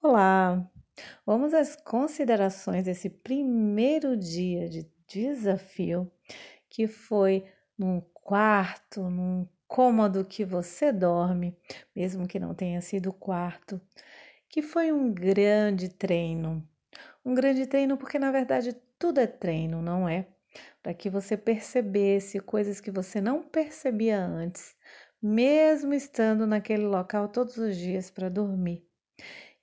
Olá! Vamos às considerações desse primeiro dia de desafio, que foi num quarto, num cômodo que você dorme, mesmo que não tenha sido quarto, que foi um grande treino. Um grande treino porque na verdade tudo é treino, não é? Para que você percebesse coisas que você não percebia antes, mesmo estando naquele local todos os dias para dormir.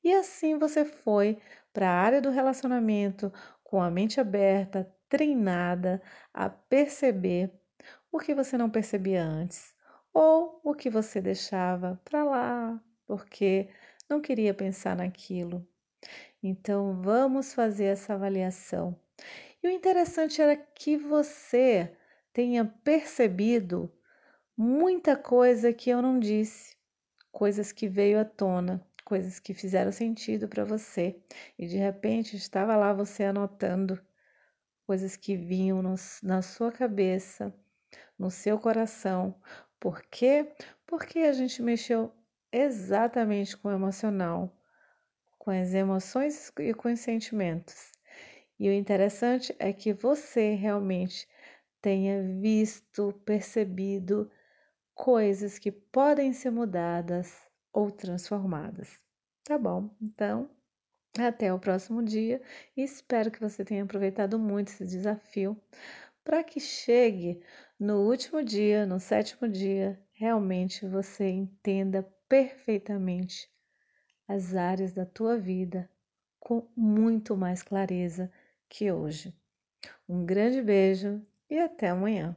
E assim você foi para a área do relacionamento com a mente aberta, treinada a perceber o que você não percebia antes ou o que você deixava para lá porque não queria pensar naquilo. Então vamos fazer essa avaliação. E o interessante era que você tenha percebido muita coisa que eu não disse, coisas que veio à tona coisas que fizeram sentido para você e de repente estava lá você anotando coisas que vinham no, na sua cabeça, no seu coração. Por quê? Porque a gente mexeu exatamente com o emocional, com as emoções e com os sentimentos. E o interessante é que você realmente tenha visto, percebido coisas que podem ser mudadas ou transformadas. Tá bom, então até o próximo dia e espero que você tenha aproveitado muito esse desafio para que chegue no último dia, no sétimo dia, realmente você entenda perfeitamente as áreas da tua vida com muito mais clareza que hoje. Um grande beijo e até amanhã,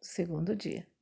segundo dia.